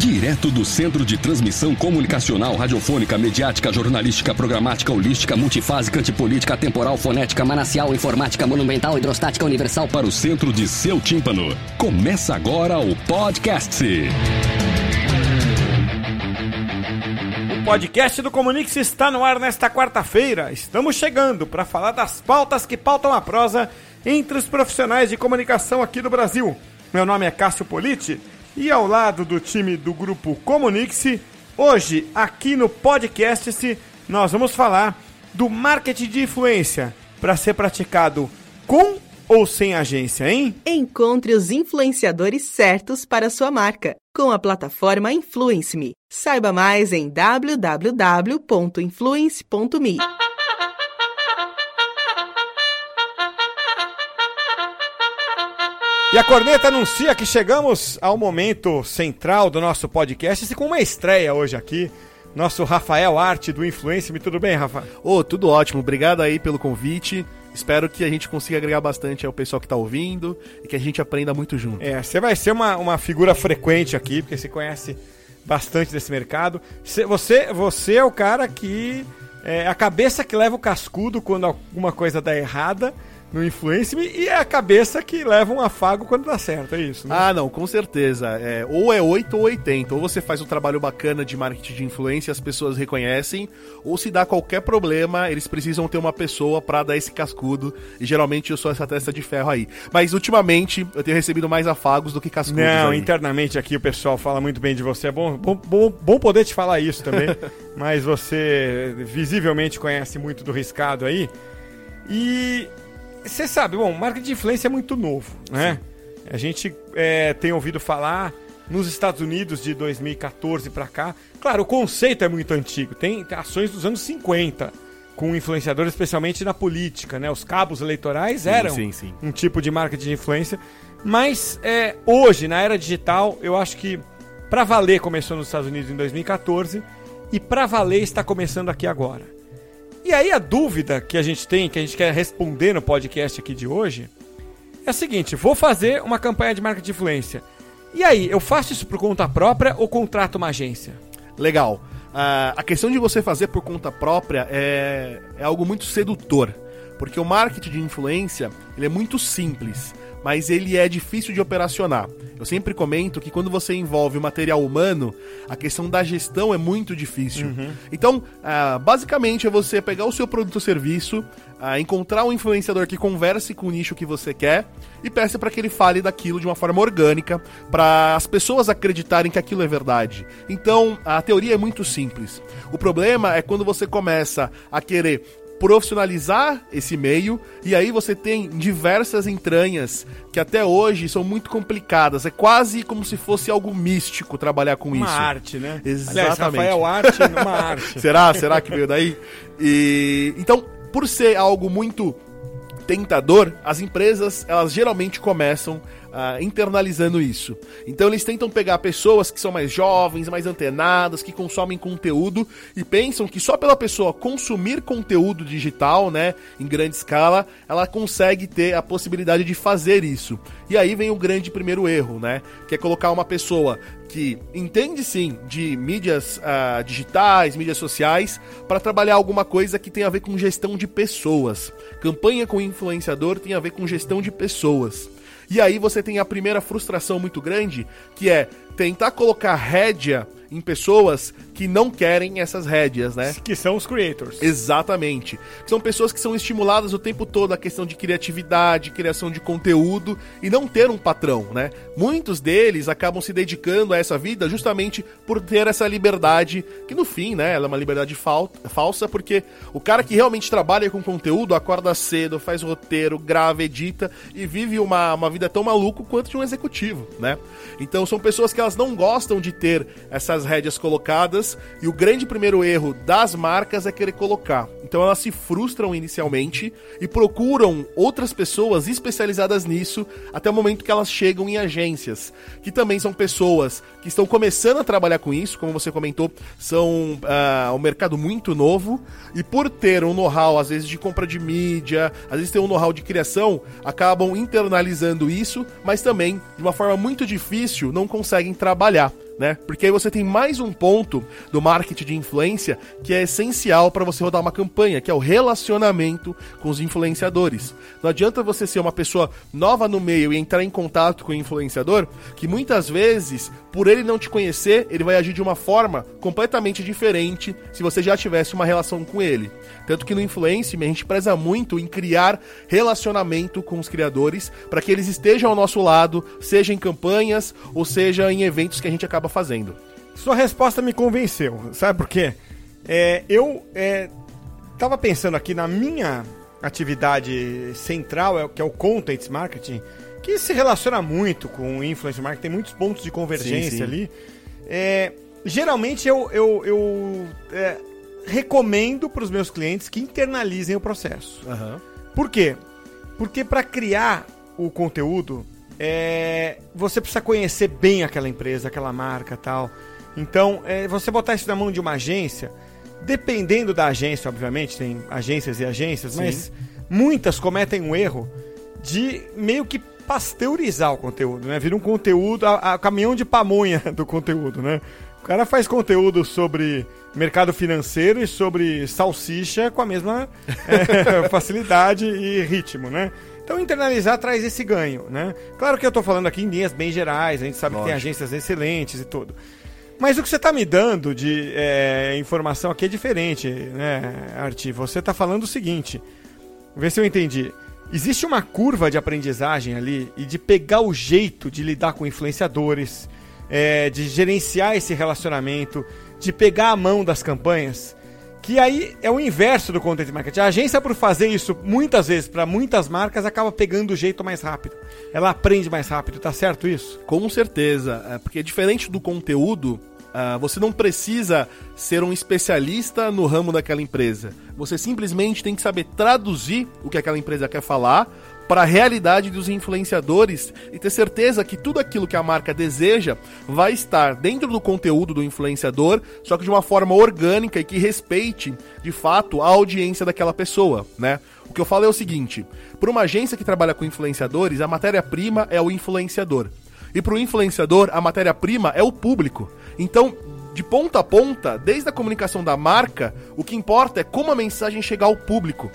Direto do Centro de Transmissão Comunicacional, Radiofônica, Mediática, Jornalística, Programática, Holística, Multifásica, Antipolítica, Temporal, Fonética, Manacial, Informática, Monumental, Hidrostática, Universal para o centro de seu tímpano. Começa agora o podcast. O podcast do Comunix está no ar nesta quarta-feira. Estamos chegando para falar das pautas que pautam a prosa entre os profissionais de comunicação aqui no Brasil. Meu nome é Cássio Politi e ao lado do time do grupo Comunix, hoje aqui no podcast nós vamos falar do marketing de influência para ser praticado com ou sem agência, hein? Encontre os influenciadores certos para sua marca com a plataforma Influence Me. Saiba mais em www.influence.me. E a corneta anuncia que chegamos ao momento central do nosso podcast, e com uma estreia hoje aqui. Nosso Rafael Arte do Influence Me. Tudo bem, Rafa? Ô, oh, tudo ótimo. Obrigado aí pelo convite. Espero que a gente consiga agregar bastante ao pessoal que está ouvindo e que a gente aprenda muito junto. É, você vai ser uma, uma figura frequente aqui, porque você conhece bastante desse mercado. Você, você é o cara que é a cabeça que leva o cascudo quando alguma coisa dá errada no Influence Me e é a cabeça que leva um afago quando dá certo, é isso, né? Ah, não, com certeza. É, ou é 8 ou 80. Ou você faz um trabalho bacana de marketing de influência e as pessoas reconhecem, ou se dá qualquer problema, eles precisam ter uma pessoa para dar esse cascudo. E geralmente eu sou essa testa de ferro aí. Mas ultimamente eu tenho recebido mais afagos do que cascudos. Não, aí. internamente aqui o pessoal fala muito bem de você. É bom, bom, bom, bom poder te falar isso também. mas você visivelmente conhece muito do riscado aí. E você sabe, bom, marketing de influência é muito novo, né? Sim. A gente é, tem ouvido falar nos Estados Unidos de 2014 para cá. Claro, o conceito é muito antigo. Tem, tem ações dos anos 50 com influenciadores, especialmente na política, né? Os cabos eleitorais eram sim, sim, um tipo de marketing de influência. Mas é, hoje, na era digital, eu acho que para valer começou nos Estados Unidos em 2014 e para valer está começando aqui agora. E aí a dúvida que a gente tem, que a gente quer responder no podcast aqui de hoje, é a seguinte: vou fazer uma campanha de marketing de influência. E aí, eu faço isso por conta própria ou contrato uma agência? Legal. Uh, a questão de você fazer por conta própria é, é algo muito sedutor. Porque o marketing de influência ele é muito simples mas ele é difícil de operacionar. Eu sempre comento que quando você envolve o material humano, a questão da gestão é muito difícil. Uhum. Então, ah, basicamente é você pegar o seu produto ou serviço, ah, encontrar um influenciador que converse com o nicho que você quer e peça para que ele fale daquilo de uma forma orgânica, para as pessoas acreditarem que aquilo é verdade. Então, a teoria é muito simples. O problema é quando você começa a querer profissionalizar esse meio e aí você tem diversas entranhas que até hoje são muito complicadas. É quase como se fosse algo místico trabalhar com uma isso. Uma arte, né? Exatamente. Aliás, Rafael arte numa arte. Será? Será que veio daí? E então, por ser algo muito tentador, as empresas, elas geralmente começam uh, internalizando isso. Então eles tentam pegar pessoas que são mais jovens, mais antenadas, que consomem conteúdo e pensam que só pela pessoa consumir conteúdo digital, né, em grande escala, ela consegue ter a possibilidade de fazer isso. E aí vem o grande primeiro erro, né, que é colocar uma pessoa que entende sim de mídias uh, digitais, mídias sociais, para trabalhar alguma coisa que tem a ver com gestão de pessoas. Campanha com influenciador tem a ver com gestão de pessoas. E aí você tem a primeira frustração muito grande, que é tentar colocar rédea em pessoas que não querem essas rédeas, né? Que são os creators. Exatamente. São pessoas que são estimuladas o tempo todo a questão de criatividade, criação de conteúdo e não ter um patrão, né? Muitos deles acabam se dedicando a essa vida justamente por ter essa liberdade, que no fim, né, ela é uma liberdade fal falsa, porque o cara que realmente trabalha com conteúdo acorda cedo, faz roteiro, grava, edita e vive uma, uma vida tão maluco quanto de um executivo, né? Então são pessoas que elas não gostam de ter essas as rédeas colocadas e o grande primeiro erro das marcas é querer colocar. Então elas se frustram inicialmente e procuram outras pessoas especializadas nisso até o momento que elas chegam em agências, que também são pessoas que estão começando a trabalhar com isso, como você comentou, são uh, um mercado muito novo e por ter um know-how às vezes de compra de mídia, às vezes ter um know-how de criação, acabam internalizando isso, mas também de uma forma muito difícil não conseguem trabalhar né? Porque aí você tem mais um ponto do marketing de influência que é essencial para você rodar uma campanha, que é o relacionamento com os influenciadores. Não adianta você ser uma pessoa nova no meio e entrar em contato com o influenciador, que muitas vezes, por ele não te conhecer, ele vai agir de uma forma completamente diferente se você já tivesse uma relação com ele. Tanto que no Influenceme a gente preza muito em criar relacionamento com os criadores para que eles estejam ao nosso lado, seja em campanhas ou seja em eventos que a gente acaba fazendo. Sua resposta me convenceu, sabe por quê? É, eu é, tava pensando aqui na minha atividade central, é que é o content marketing, que se relaciona muito com o influencer marketing, tem muitos pontos de convergência sim, sim. ali. É, geralmente eu, eu, eu é, recomendo para os meus clientes que internalizem o processo. Uhum. Por quê? Porque para criar o conteúdo, é, você precisa conhecer bem aquela empresa, aquela marca tal. Então, é, você botar isso na mão de uma agência, dependendo da agência, obviamente, tem agências e agências, Sim. mas muitas cometem um erro de meio que pasteurizar o conteúdo, né? Vira um conteúdo, a, a caminhão de pamonha do conteúdo, né? O cara faz conteúdo sobre mercado financeiro e sobre salsicha com a mesma é, facilidade e ritmo, né? Então internalizar traz esse ganho, né? Claro que eu estou falando aqui em linhas bem gerais, a gente sabe Lógico. que tem agências excelentes e tudo. Mas o que você está me dando de é, informação aqui é diferente, né, Arti? Você está falando o seguinte, vê se eu entendi. Existe uma curva de aprendizagem ali e de pegar o jeito de lidar com influenciadores, é, de gerenciar esse relacionamento, de pegar a mão das campanhas que aí é o inverso do content marketing. A agência, por fazer isso muitas vezes para muitas marcas, acaba pegando o jeito mais rápido. Ela aprende mais rápido, tá certo isso? Com certeza. É, porque diferente do conteúdo, uh, você não precisa ser um especialista no ramo daquela empresa. Você simplesmente tem que saber traduzir o que aquela empresa quer falar para a realidade dos influenciadores e ter certeza que tudo aquilo que a marca deseja vai estar dentro do conteúdo do influenciador, só que de uma forma orgânica e que respeite, de fato, a audiência daquela pessoa, né? O que eu falo é o seguinte: para uma agência que trabalha com influenciadores, a matéria-prima é o influenciador. E para o influenciador, a matéria-prima é o público. Então, de ponta a ponta, desde a comunicação da marca, o que importa é como a mensagem chegar ao público.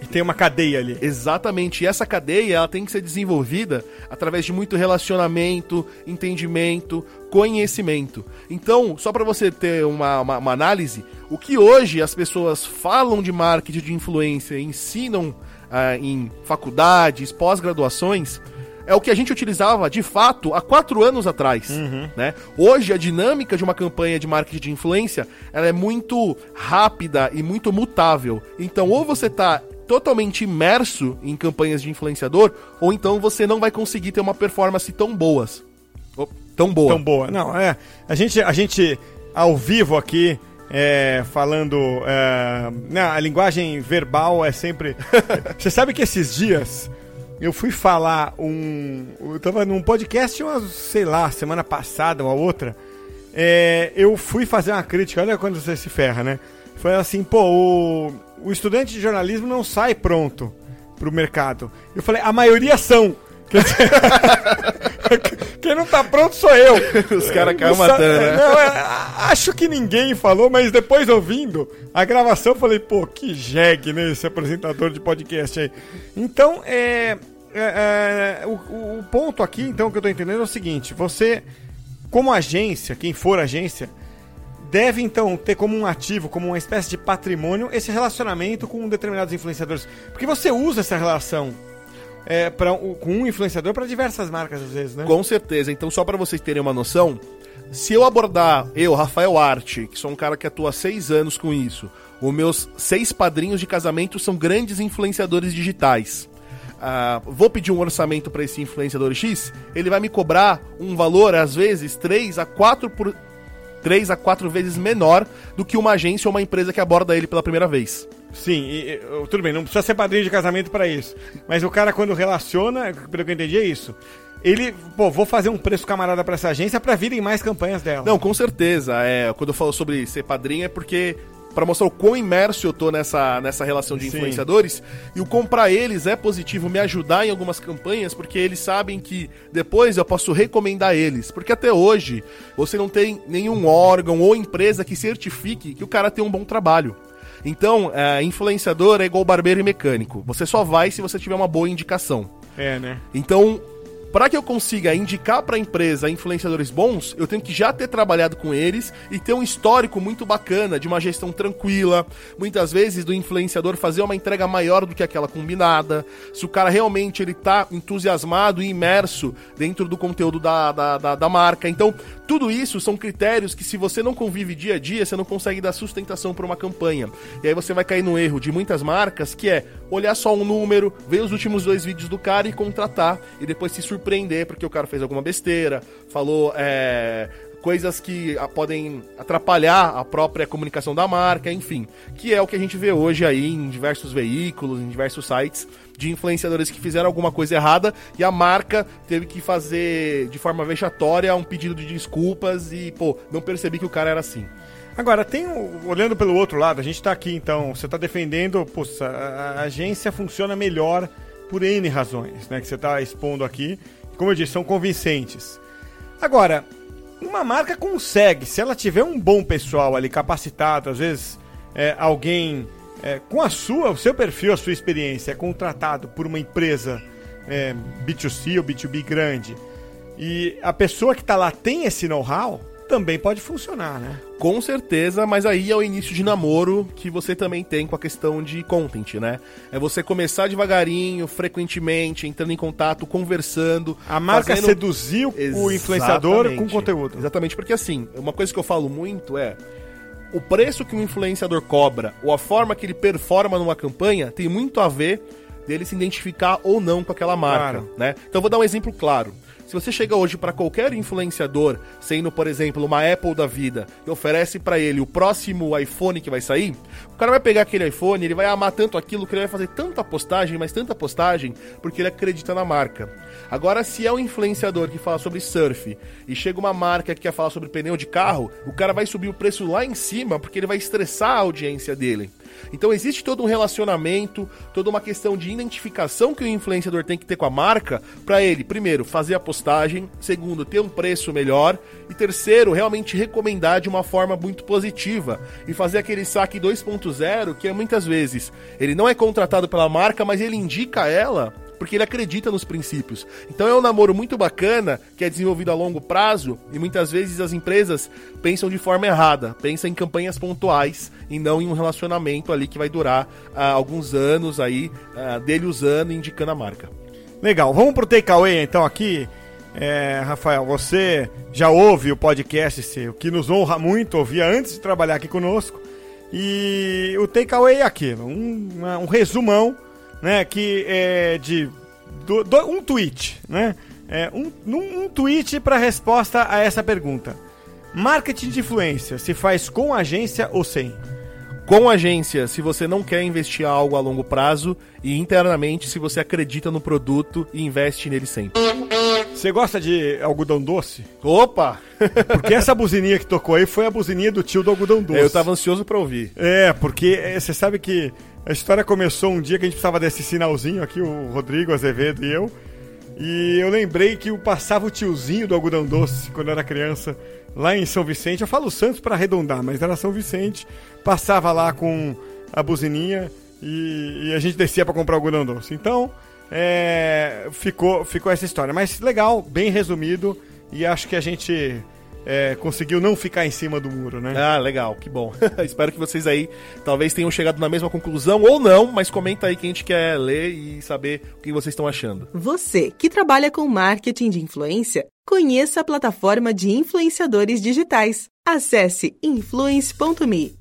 E tem uma cadeia ali. Exatamente. E essa cadeia ela tem que ser desenvolvida através de muito relacionamento, entendimento, conhecimento. Então, só para você ter uma, uma, uma, análise, o que hoje as pessoas falam de marketing de influência, ensinam ah, em faculdades, pós-graduações, é o que a gente utilizava de fato há quatro anos atrás. Uhum. Né? Hoje, a dinâmica de uma campanha de marketing de influência ela é muito rápida e muito mutável. Então, ou você está totalmente imerso em campanhas de influenciador, ou então você não vai conseguir ter uma performance tão boas. Tão boa. Tão boa. Não, é. A gente, a gente ao vivo aqui, é, falando. É, não, né, a linguagem verbal é sempre. você sabe que esses dias eu fui falar um. Eu tava num podcast, uma, sei lá, semana passada ou a outra. É, eu fui fazer uma crítica, olha quando você se ferra, né? Foi assim, pô, o, o estudante de jornalismo não sai pronto pro mercado. Eu falei, a maioria são. Quem não tá pronto sou eu. Os caras caem matando, né? Não, é, acho que ninguém falou, mas depois ouvindo a gravação, eu falei, pô, que jegue, né? Esse apresentador de podcast aí. Então, é. é, é o, o, ponto aqui, então, que eu tô entendendo é o seguinte: você, como agência, quem for agência, deve então ter como um ativo, como uma espécie de patrimônio, esse relacionamento com determinados influenciadores. Porque você usa essa relação é, pra, com um influenciador para diversas marcas às vezes, né? Com certeza. Então, só para vocês terem uma noção, se eu abordar, eu, Rafael Arte, que sou um cara que atua há seis anos com isso, os meus seis padrinhos de casamento são grandes influenciadores digitais. Uh, vou pedir um orçamento para esse influenciador X, ele vai me cobrar um valor, às vezes, 3 a 4 por, três a quatro vezes menor do que uma agência ou uma empresa que aborda ele pela primeira vez. Sim, e, e, tudo bem, não precisa ser padrinho de casamento para isso. Mas o cara, quando relaciona, pelo que eu entendi, é isso. Ele, pô, vou fazer um preço camarada para essa agência para virem mais campanhas dela. Não, com certeza. É, quando eu falo sobre ser padrinho é porque para mostrar o quão imerso eu tô nessa, nessa relação de Sim. influenciadores. E o comprar eles é positivo me ajudar em algumas campanhas, porque eles sabem que depois eu posso recomendar eles. Porque até hoje você não tem nenhum órgão ou empresa que certifique que o cara tem um bom trabalho. Então, é, influenciador é igual barbeiro e mecânico. Você só vai se você tiver uma boa indicação. É, né? Então, para que eu consiga indicar para a empresa influenciadores bons, eu tenho que já ter trabalhado com eles e ter um histórico muito bacana de uma gestão tranquila. Muitas vezes do influenciador fazer uma entrega maior do que aquela combinada. Se o cara realmente ele tá entusiasmado e imerso dentro do conteúdo da, da, da, da marca. Então, tudo isso são critérios que se você não convive dia a dia, você não consegue dar sustentação para uma campanha. E aí você vai cair no erro de muitas marcas, que é olhar só um número, ver os últimos dois vídeos do cara e contratar e depois se surpreender porque o cara fez alguma besteira, falou é, coisas que ah, podem atrapalhar a própria comunicação da marca, enfim, que é o que a gente vê hoje aí em diversos veículos, em diversos sites de influenciadores que fizeram alguma coisa errada e a marca teve que fazer de forma vexatória um pedido de desculpas e, pô, não percebi que o cara era assim. Agora, tem olhando pelo outro lado, a gente tá aqui então, você tá defendendo, poxa, a, a agência funciona melhor por N razões, né? Que você tá expondo aqui. Como eu disse, são convincentes. Agora, uma marca consegue, se ela tiver um bom pessoal ali capacitado, às vezes é, alguém é, com a sua, o seu perfil, a sua experiência, é contratado por uma empresa é, B2C ou B2B grande, e a pessoa que tá lá tem esse know-how, também pode funcionar, né? Com certeza, mas aí é o início de namoro que você também tem com a questão de content, né? É você começar devagarinho, frequentemente, entrando em contato, conversando. A marca fazendo- seduziu o influenciador com conteúdo. Exatamente, porque assim, uma coisa que eu falo muito é. O preço que um influenciador cobra ou a forma que ele performa numa campanha tem muito a ver dele se identificar ou não com aquela marca, Claro. né? Então eu vou dar um exemplo claro. Se você chega hoje para qualquer influenciador, sendo, por exemplo, uma Apple da vida, e oferece para ele o próximo iPhone que vai sair, o cara vai pegar aquele iPhone, ele vai amar tanto aquilo que ele vai fazer tanta postagem, mas tanta postagem, porque ele acredita na marca. Agora, se é um influenciador que fala sobre surf e chega uma marca que quer falar sobre pneu de carro, o cara vai subir o preço lá em cima porque ele vai estressar a audiência dele. Então existe todo um relacionamento, toda uma questão de identificação que o influenciador tem que ter com a marca para ele, primeiro, fazer a postagem, segundo, ter um preço melhor e terceiro, realmente recomendar de uma forma muito positiva e fazer aquele saque 2.0 que é muitas vezes ele não é contratado pela marca, mas ele indica ela porque ele acredita nos princípios. Então é um namoro muito bacana que é desenvolvido a longo prazo e muitas vezes as empresas pensam de forma errada, pensam em campanhas pontuais e não em um relacionamento ali que vai durar ah, alguns anos aí ah, dele usando e indicando a marca. Legal, vamos pro takeaway então aqui. É, Rafael, você já ouve o podcast seu, que nos honra muito ouvir antes de trabalhar aqui conosco. E o takeaway é aquilo, um, um resumão, né, que é de do- do- um tweet, né? É, um, um tweet para resposta a essa pergunta. Marketing de influência se faz com agência ou sem? Com agência, se você não quer investir algo a longo prazo e internamente se você acredita no produto e investe nele sempre. Você gosta de algodão doce? Opa! Porque essa buzininha que tocou aí foi a buzininha do tio do algodão doce. Eu tava ansioso pra ouvir. É, porque é, você sabe que a história começou um dia que a gente precisava desse sinalzinho aqui, o Rodrigo Azevedo e eu. E eu lembrei que eu passava o tiozinho do algodão doce quando eu era criança, lá em São Vicente. Eu falo Santos para arredondar, mas era São Vicente. Passava lá com a buzininha e, e a gente descia para comprar algodão doce. Então, é, ficou, ficou essa história. Mas legal, bem resumido. E acho que a gente é, conseguiu não ficar em cima do muro, né? Ah, legal, que bom. Espero que vocês aí talvez tenham chegado na mesma conclusão ou não, mas comenta aí que a gente quer ler e saber o que vocês estão achando. Você que trabalha com marketing de influência, conheça a plataforma de influenciadores digitais. Acesse influence.me.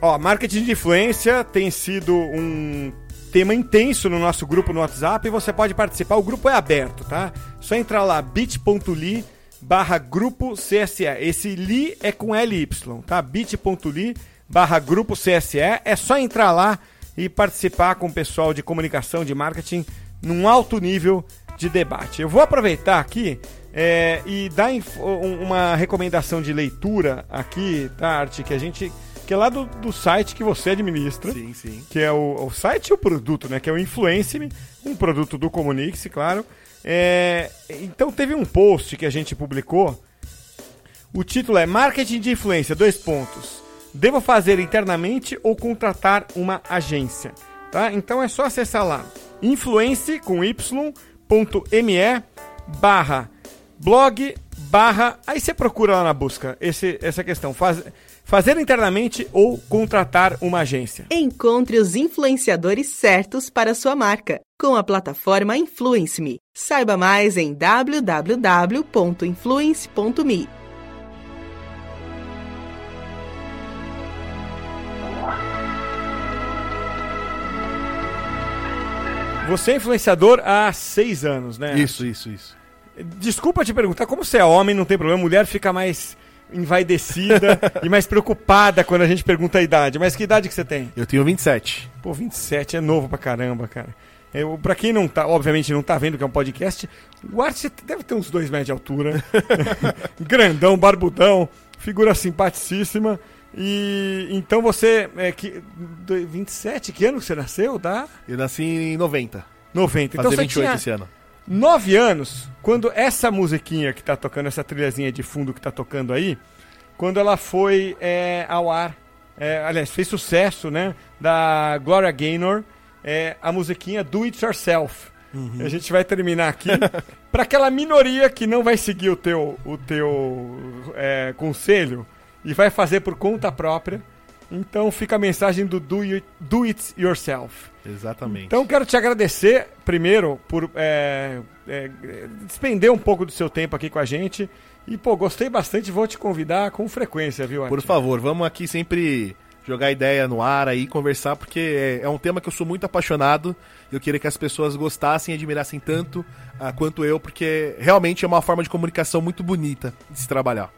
Ó, marketing de influência tem sido um tema intenso no nosso grupo no WhatsApp e você pode participar. O grupo é aberto, tá? Só entrar lá bit.ly barra grupo CSE. Esse li é com LY, tá? bit.ly barra grupo CSE. É só entrar lá e participar com o pessoal de comunicação, de marketing, num alto nível de debate. Eu vou aproveitar aqui é, e dar uma recomendação de leitura aqui, tá, Arte, que a gente. Que é lá do, do site que você administra. Sim, sim. Que é o, o site e o produto, né? Que é o Influence-me, um produto do Comunix, claro. É, então teve um post que a gente publicou. O título é Marketing de Influência, dois pontos. Devo fazer internamente ou contratar uma agência? Tá? Então é só acessar lá influence com y.me barra blog barra. Aí você procura lá na busca esse, essa questão. Fazer internamente ou contratar uma agência. Encontre os influenciadores certos para sua marca com a plataforma Influence Me. Saiba mais em www.influence.me. Você é influenciador há seis anos, né? Isso, isso, isso. Desculpa te perguntar, como você é homem, não tem problema, mulher fica mais envaidecida e mais preocupada quando a gente pergunta a idade. Mas que idade que você tem? Eu tenho 27. Pô, 27 é novo pra caramba, cara. Eu, pra quem não tá, obviamente não tá vendo que é um podcast, o Arte deve ter uns dois metros de altura. Grandão, barbudão, figura simpaticíssima. E então você é que 27, que ano que você nasceu, tá? Eu nasci em 90. 90. Fazer então 28 você tinha esse ano. 9 anos, quando essa musiquinha que tá tocando, essa trilhazinha de fundo que tá tocando aí, quando ela foi é, ao ar, é, aliás, fez sucesso, né? Da Gloria Gaynor, é, a musiquinha Do It Yourself. Uhum. A gente vai terminar aqui para aquela minoria que não vai seguir o teu, o teu é, conselho e vai fazer por conta própria. Então fica a mensagem do Do, you, do It Yourself. Exatamente. Então quero te agradecer, primeiro, por é, é, despender um pouco do seu tempo aqui com a gente. E, pô, gostei bastante, vou te convidar com frequência, viu, Por favor, vamos aqui sempre jogar ideia no ar aí, conversar, porque é, é um tema que eu sou muito apaixonado. Eu queria que as pessoas gostassem e admirassem tanto uh, quanto eu, porque realmente é uma forma de comunicação muito bonita de se trabalhar.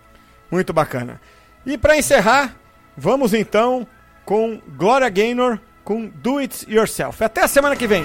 Muito bacana. E para encerrar, vamos então com Gloria Gaynor com Do It Yourself. Até a semana que vem.